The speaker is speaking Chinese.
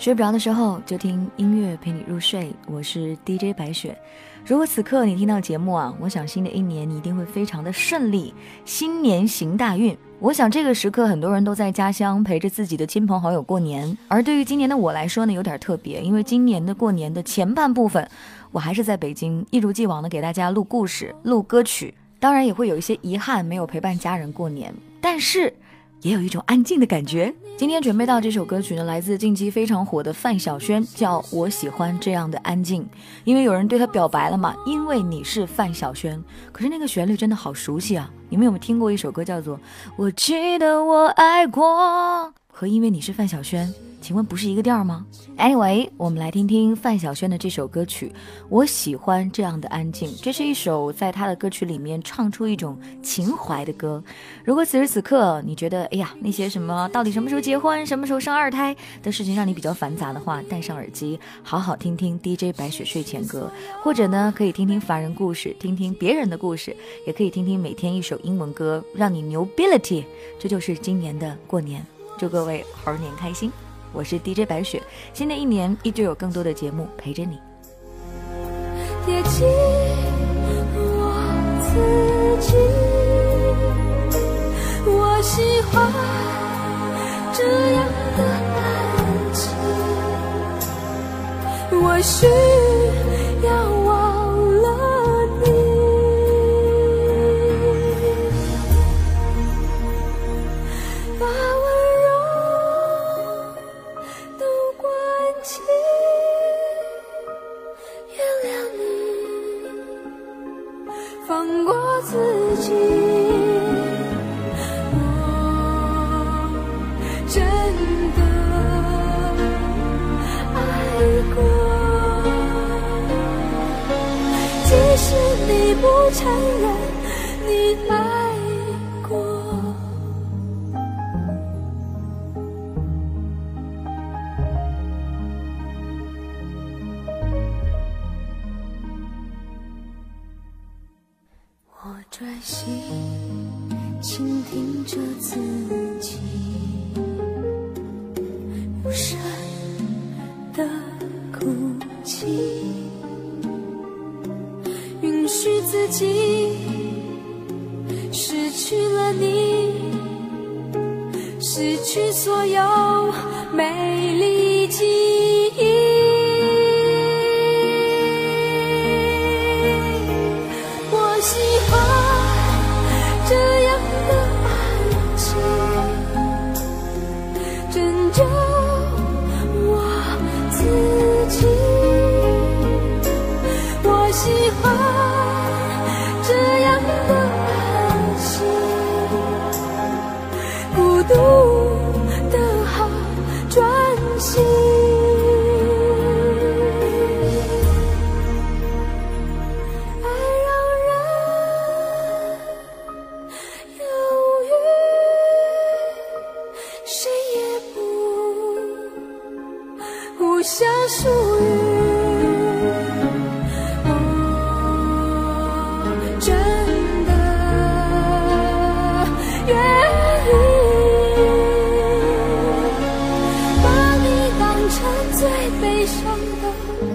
睡不着的时候就听音乐陪你入睡，我是 DJ 白雪。如果此刻你听到节目啊，我想新的一年你一定会非常的顺利，新年行大运。我想这个时刻很多人都在家乡陪着自己的亲朋好友过年，而对于今年的我来说呢，有点特别，因为今年的过年的前半部分，我还是在北京，一如既往的给大家录故事、录歌曲，当然也会有一些遗憾没有陪伴家人过年，但是。也有一种安静的感觉。今天准备到这首歌曲呢，来自近期非常火的范晓萱，叫我喜欢这样的安静。因为有人对她表白了嘛，因为你是范晓萱。可是那个旋律真的好熟悉啊！你们有没有听过一首歌叫做《我记得我爱过》？和因为你是范晓萱。请问不是一个调吗？Anyway，我们来听听范晓萱的这首歌曲。我喜欢这样的安静。这是一首在她的歌曲里面唱出一种情怀的歌。如果此时此刻你觉得，哎呀，那些什么到底什么时候结婚、什么时候生二胎的事情让你比较繁杂的话，戴上耳机，好好听听 DJ 白雪睡前歌，或者呢，可以听听凡人故事，听听别人的故事，也可以听听每天一首英文歌，让你牛 ability。这就是今年的过年，祝各位猴年开心。我是 DJ 白雪，新的一年依旧有更多的节目陪着你。贴近我自己，我喜欢这样的安静，我需要。即使你不承认。我专心倾听着自己无声的哭泣。允许自己失去了你，失去所有美丽记忆。读得好专心。爱让人犹豫谁也不互相属于最悲伤的